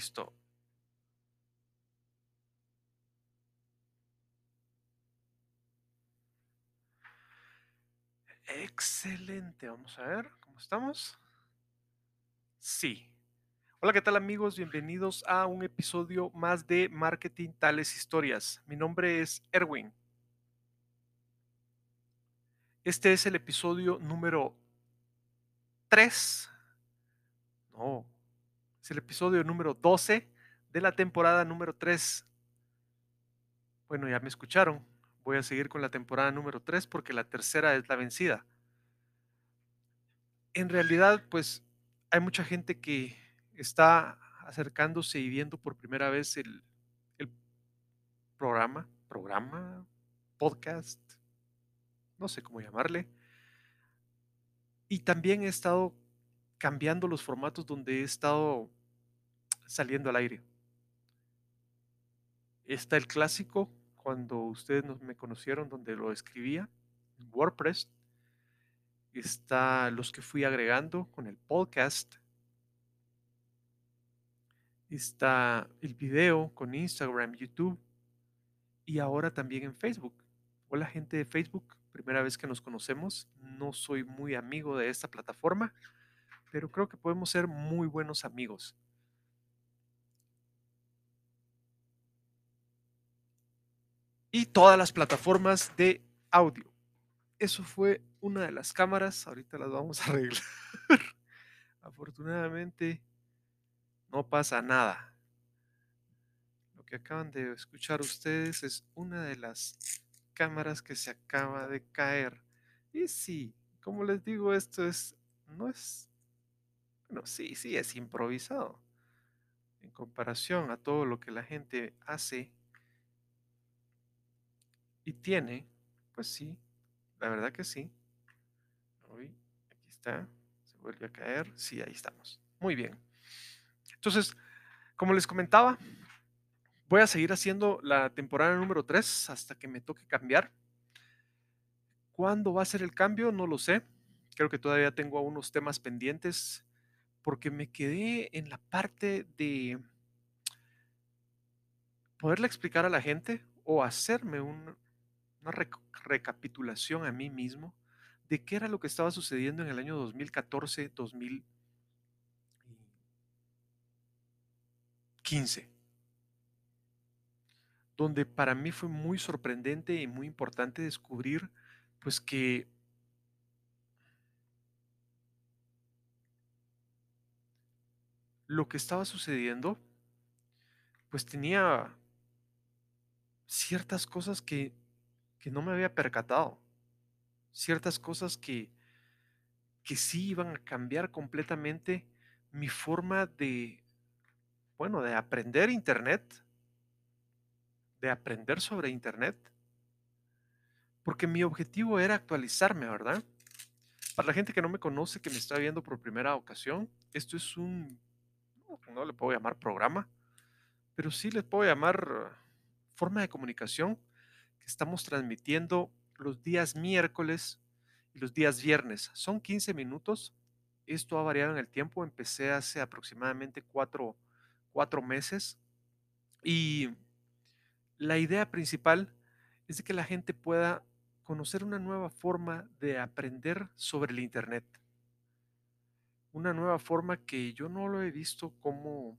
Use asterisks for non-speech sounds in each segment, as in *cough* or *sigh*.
Listo. Excelente. Vamos a ver cómo estamos. Sí. Hola, ¿qué tal amigos? Bienvenidos a un episodio más de Marketing Tales Historias. Mi nombre es Erwin. Este es el episodio número 3. No, el episodio número 12 de la temporada número 3. Bueno, ya me escucharon. Voy a seguir con la temporada número 3 porque la tercera es la vencida. En realidad, pues hay mucha gente que está acercándose y viendo por primera vez el, el programa, programa, podcast, no sé cómo llamarle. Y también he estado cambiando los formatos donde he estado saliendo al aire. Está el clásico, cuando ustedes me conocieron, donde lo escribía en WordPress. Está los que fui agregando con el podcast. Está el video con Instagram, YouTube y ahora también en Facebook. Hola gente de Facebook, primera vez que nos conocemos. No soy muy amigo de esta plataforma, pero creo que podemos ser muy buenos amigos. Y todas las plataformas de audio. Eso fue una de las cámaras. Ahorita las vamos a *laughs* arreglar. Afortunadamente no pasa nada. Lo que acaban de escuchar ustedes es una de las cámaras que se acaba de caer. Y sí, como les digo, esto es, no es, bueno, sí, sí, es improvisado. En comparación a todo lo que la gente hace y tiene, pues sí, la verdad que sí. aquí está, se vuelve a caer, sí, ahí estamos. Muy bien. Entonces, como les comentaba, voy a seguir haciendo la temporada número 3 hasta que me toque cambiar. ¿Cuándo va a ser el cambio? No lo sé. Creo que todavía tengo unos temas pendientes porque me quedé en la parte de poderle explicar a la gente o hacerme una recapitulación a mí mismo de qué era lo que estaba sucediendo en el año 2014, 2015 donde para mí fue muy sorprendente y muy importante descubrir, pues que lo que estaba sucediendo, pues tenía ciertas cosas que, que no me había percatado, ciertas cosas que, que sí iban a cambiar completamente mi forma de, bueno, de aprender Internet, de aprender sobre Internet, porque mi objetivo era actualizarme, ¿verdad? Para la gente que no me conoce, que me está viendo por primera ocasión, esto es un, no, le puedo llamar programa, pero sí le puedo llamar forma de comunicación que estamos transmitiendo los días miércoles y los días viernes. Son 15 minutos. Esto ha variado en el tiempo. Empecé hace aproximadamente cuatro, cuatro meses y la idea principal es de que la gente pueda conocer una nueva forma de aprender sobre el Internet. Una nueva forma que yo no lo he visto como,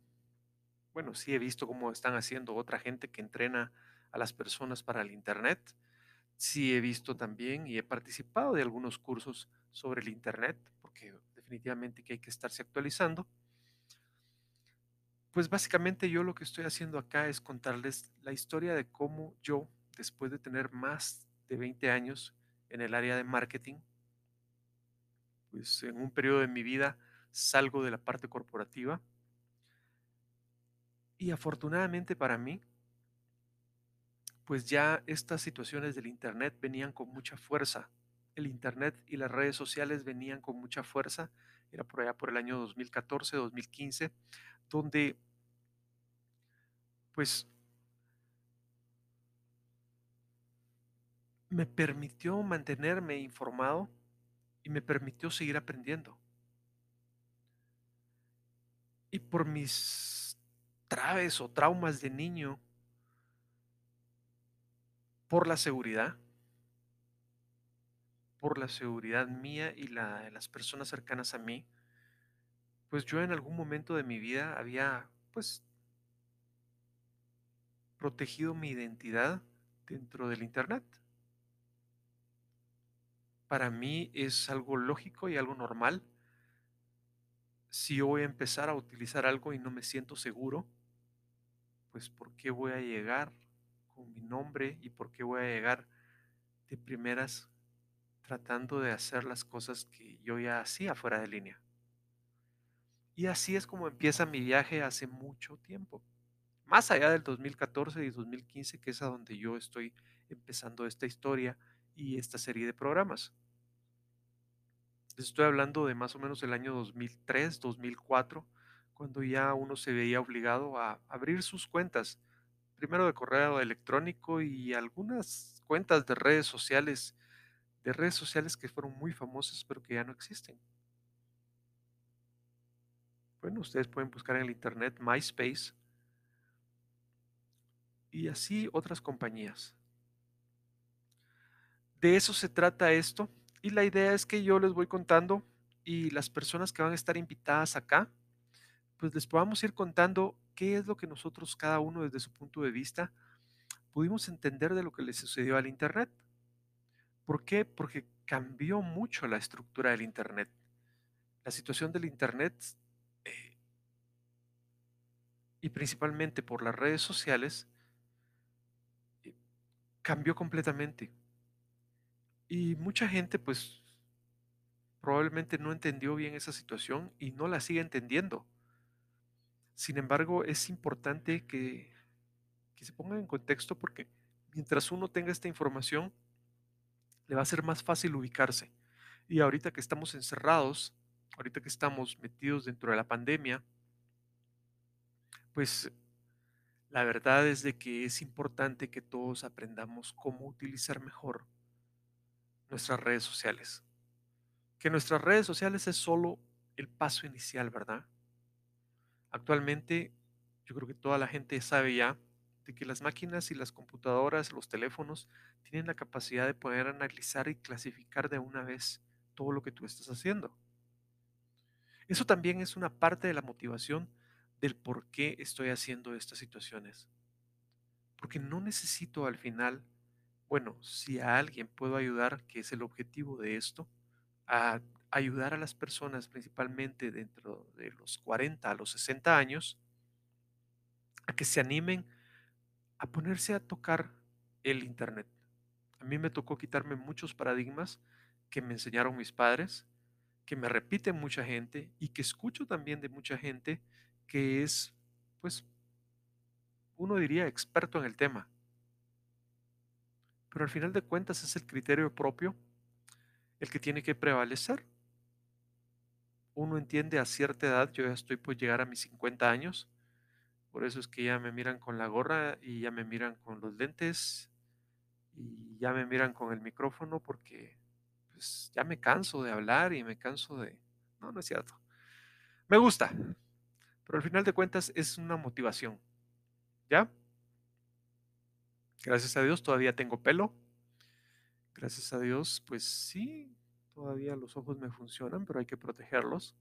bueno, sí he visto cómo están haciendo otra gente que entrena a las personas para el Internet. Sí he visto también y he participado de algunos cursos sobre el Internet, porque definitivamente hay que estarse actualizando. Pues básicamente yo lo que estoy haciendo acá es contarles la historia de cómo yo, después de tener más de 20 años en el área de marketing, pues en un periodo de mi vida salgo de la parte corporativa y afortunadamente para mí, pues ya estas situaciones del Internet venían con mucha fuerza. El Internet y las redes sociales venían con mucha fuerza. Era por allá por el año 2014, 2015 donde pues me permitió mantenerme informado y me permitió seguir aprendiendo. Y por mis traves o traumas de niño por la seguridad, por la seguridad mía y la de las personas cercanas a mí, pues yo en algún momento de mi vida había pues protegido mi identidad dentro del Internet. Para mí es algo lógico y algo normal. Si yo voy a empezar a utilizar algo y no me siento seguro, pues ¿por qué voy a llegar mi nombre y por qué voy a llegar de primeras tratando de hacer las cosas que yo ya hacía fuera de línea? Y así es como empieza mi viaje hace mucho tiempo. Más allá del 2014 y 2015, que es a donde yo estoy empezando esta historia y esta serie de programas. estoy hablando de más o menos el año 2003, 2004, cuando ya uno se veía obligado a abrir sus cuentas, primero de correo electrónico y algunas cuentas de redes sociales, de redes sociales que fueron muy famosas pero que ya no existen. Bueno, ustedes pueden buscar en el internet MySpace y así otras compañías. De eso se trata esto y la idea es que yo les voy contando y las personas que van a estar invitadas acá, pues les podamos ir contando qué es lo que nosotros cada uno desde su punto de vista pudimos entender de lo que le sucedió al Internet. ¿Por qué? Porque cambió mucho la estructura del Internet. La situación del Internet eh, y principalmente por las redes sociales eh, cambió completamente. Y mucha gente pues probablemente no entendió bien esa situación y no la sigue entendiendo. Sin embargo, es importante que, que se ponga en contexto porque mientras uno tenga esta información, le va a ser más fácil ubicarse. Y ahorita que estamos encerrados, ahorita que estamos metidos dentro de la pandemia, pues la verdad es de que es importante que todos aprendamos cómo utilizar mejor nuestras redes sociales. Que nuestras redes sociales es solo el paso inicial, ¿verdad? Actualmente yo creo que toda la gente sabe ya de que las máquinas y las computadoras, los teléfonos, tienen la capacidad de poder analizar y clasificar de una vez todo lo que tú estás haciendo. Eso también es una parte de la motivación del por qué estoy haciendo estas situaciones. Porque no necesito al final, bueno, si a alguien puedo ayudar, que es el objetivo de esto, a ayudar a las personas principalmente dentro de los 40 a los 60 años, a que se animen a ponerse a tocar el Internet. A mí me tocó quitarme muchos paradigmas que me enseñaron mis padres, que me repiten mucha gente y que escucho también de mucha gente que es, pues, uno diría experto en el tema. Pero al final de cuentas es el criterio propio el que tiene que prevalecer. Uno entiende a cierta edad, yo ya estoy por llegar a mis 50 años, por eso es que ya me miran con la gorra y ya me miran con los lentes y ya me miran con el micrófono porque pues ya me canso de hablar y me canso de... No, no es cierto. Me gusta, pero al final de cuentas es una motivación. ¿Ya? Gracias a Dios todavía tengo pelo. Gracias a Dios, pues sí, todavía los ojos me funcionan, pero hay que protegerlos.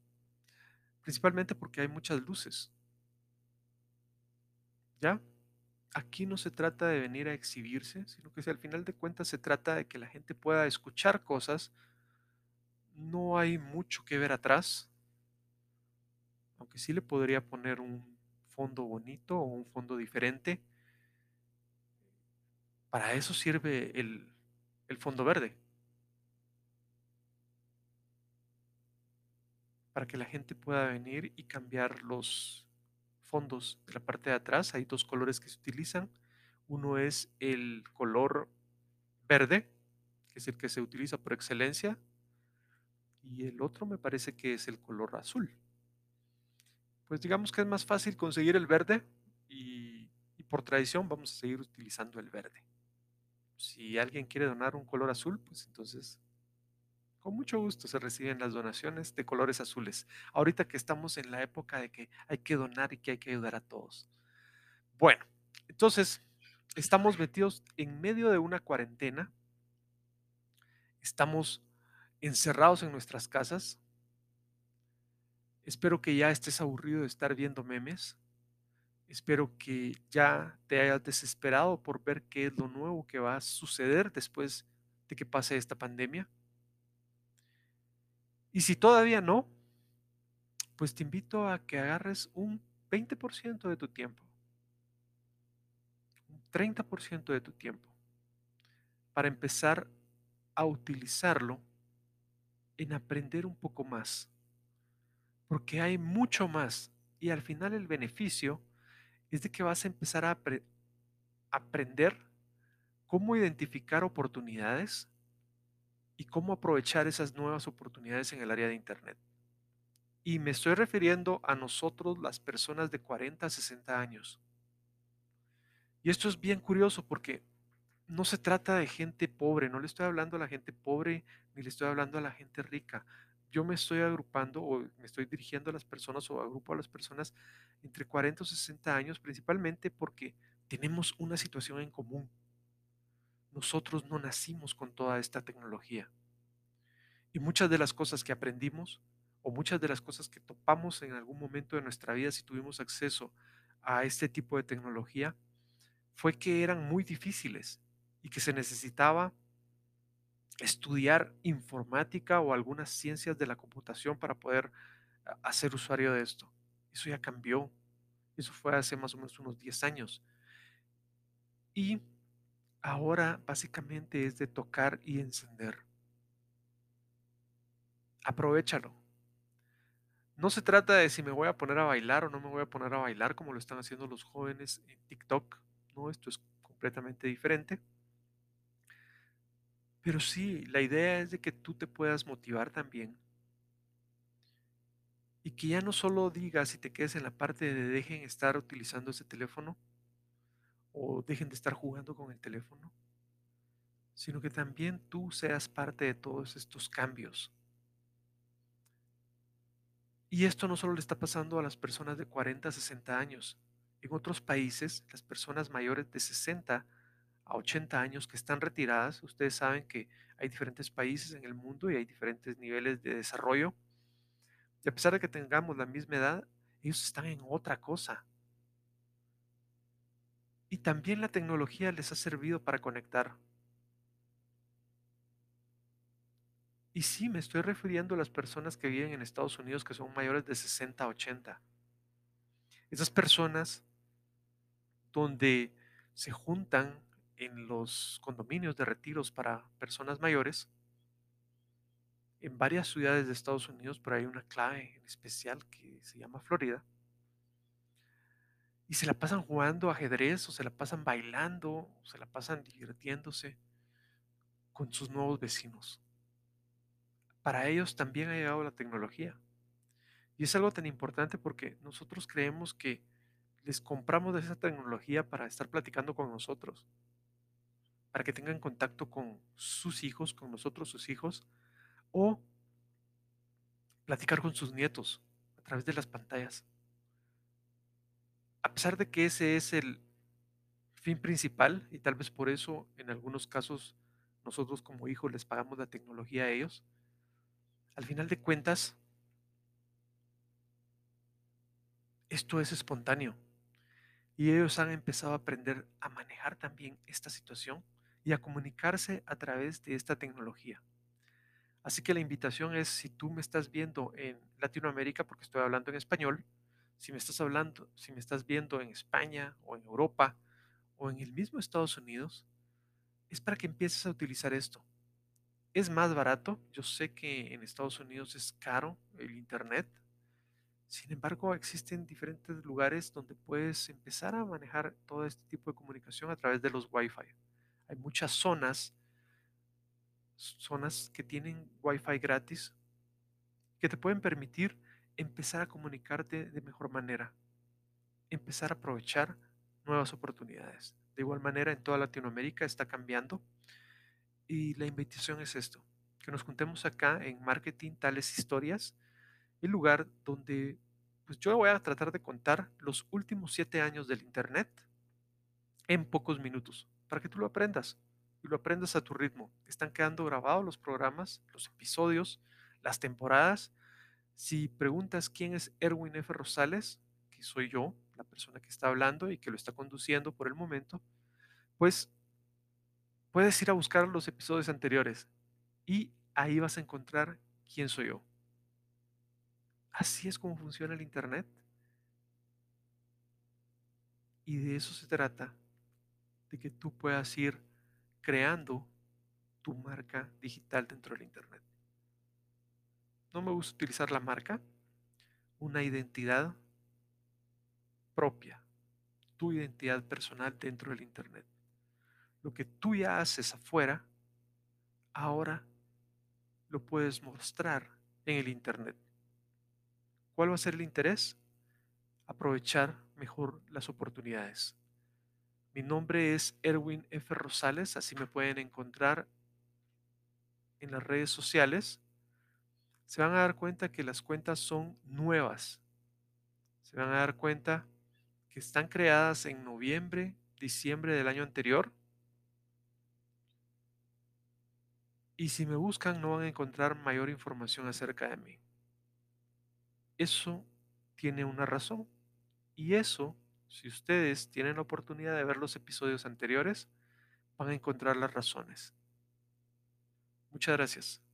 Principalmente porque hay muchas luces. ¿Ya? Aquí no se trata de venir a exhibirse, sino que si al final de cuentas se trata de que la gente pueda escuchar cosas. No hay mucho que ver atrás aunque sí le podría poner un fondo bonito o un fondo diferente. Para eso sirve el, el fondo verde. Para que la gente pueda venir y cambiar los fondos de la parte de atrás. Hay dos colores que se utilizan. Uno es el color verde, que es el que se utiliza por excelencia. Y el otro me parece que es el color azul pues digamos que es más fácil conseguir el verde y, por tradición vamos a seguir utilizando el verde. Si alguien quiere donar un color azul, pues entonces con mucho gusto se reciben las donaciones de colores azules. Ahorita que estamos en la época de que hay que donar y que hay que ayudar a todos. Bueno, entonces estamos metidos en medio de una cuarentena, estamos encerrados en nuestras casas. Espero que ya estés aburrido de estar viendo memes. Espero que ya te hayas desesperado por ver qué es lo nuevo que va a suceder después de que pase esta pandemia. Y si todavía no, pues te invito a que agarres un 20% de tu tiempo, un 30% de tu tiempo, para empezar a utilizarlo en aprender un poco más, porque hay mucho más y al final el beneficio es de que vas a empezar a aprender cómo identificar oportunidades y cómo aprovechar esas nuevas oportunidades en el área de Internet. Y me estoy refiriendo a nosotros, las personas de 40 a 60 años. Y esto es bien curioso porque no se trata de gente pobre, no le estoy hablando a la gente pobre ni le estoy hablando a la gente rica. Yo me estoy agrupando o me estoy dirigiendo a las personas o agrupo a las personas entre 40 o 60 años principalmente porque tenemos una situación en común nosotros no nacimos con toda esta tecnología. Y muchas de las cosas que aprendimos o muchas de las cosas que topamos en algún momento de nuestra vida si tuvimos acceso a este tipo de tecnología fue que eran muy difíciles y que se necesitaba estudiar informática o algunas ciencias de la computación para poder hacer usuario de esto. Eso ya cambió. Eso fue hace más o menos unos 10 años. Y ahora básicamente es de tocar y encender. Aprovechalo. No se trata de si me voy a poner a bailar o no me voy a poner a bailar como lo están haciendo los jóvenes en TikTok. No, esto es completamente diferente. Pero sí, la idea es de que tú te puedas motivar también. Y que ya no solo digas y te quedes en la parte de dejen estar utilizando ese teléfono, o dejen de estar jugando con el teléfono, sino que también tú seas parte de todos estos cambios. Y esto no solo le está pasando a las personas de 40 a 60 años. En otros países, las personas mayores de 60 a 80 años que están retiradas, ustedes saben que hay diferentes países en el mundo y hay diferentes niveles de desarrollo. Y a pesar de que tengamos la misma edad, ellos están en otra cosa. Y también la tecnología les ha servido para conectar. Y sí, me estoy refiriendo a las personas que viven en Estados Unidos que son mayores de 60 a 80. Esas personas donde se juntan en los condominios de retiros para personas mayores, en varias ciudades de Estados Unidos, pero hay una clave en especial que se llama Florida, y se la pasan jugando ajedrez o se la pasan bailando o se la pasan divirtiéndose con sus nuevos vecinos. Para ellos también ha llegado la tecnología. Y es algo tan importante porque nosotros creemos que les compramos esa tecnología para estar platicando con nosotros, para que tengan contacto con sus hijos, con nosotros sus hijos, o platicar con sus nietos a través de las pantallas a pesar de que ese es el fin principal y tal vez por eso en algunos casos nosotros como hijos les pagamos la tecnología a ellos, al final de cuentas, esto es espontáneo y ellos han empezado a aprender a manejar también esta situación y a comunicarse a través de esta tecnología. Así que la invitación es, si tú me estás viendo en Latinoamérica, porque estoy hablando en español, si me estás hablando, si me estás viendo en España o en Europa o en el mismo Estados Unidos, es para que empieces a utilizar esto. Es más barato, yo sé que en Estados Unidos es caro el Internet, sin embargo existen diferentes lugares donde puedes empezar a manejar todo este tipo de comunicación a través de los Wi-Fi. Hay muchas zonas, zonas que tienen Wi-Fi gratis, que te pueden permitir empezar a comunicarte de mejor manera, empezar a aprovechar nuevas oportunidades. De igual manera, en toda Latinoamérica está cambiando y la invitación es esto, que nos juntemos acá en Marketing Tales Historias, el lugar donde pues yo voy a tratar de contar los últimos siete años del Internet en pocos minutos para que tú lo aprendas y lo aprendas a tu ritmo. Están quedando grabados los programas, los episodios, las temporadas. Si preguntas quién es Erwin F. Rosales, que soy yo, la persona que está hablando y que lo está conduciendo por el momento, pues puedes ir a buscar los episodios anteriores y ahí vas a encontrar quién soy yo. Así es como funciona el Internet. Y de eso se trata, de que tú puedas ir creando tu marca digital dentro del Internet. No me gusta utilizar la marca, una identidad propia, tu identidad personal dentro del Internet. Lo que tú ya haces afuera, ahora lo puedes mostrar en el Internet. ¿Cuál va a ser el interés? Aprovechar mejor las oportunidades. Mi nombre es Erwin F. Rosales, así me pueden encontrar en las redes sociales. Se van a dar cuenta que las cuentas son nuevas. Se van a dar cuenta que están creadas en noviembre, diciembre del año anterior. Y si me buscan no van a encontrar mayor información acerca de mí. Eso tiene una razón. Y eso si ustedes tienen la oportunidad de ver los episodios anteriores, van a encontrar las razones. Muchas gracias.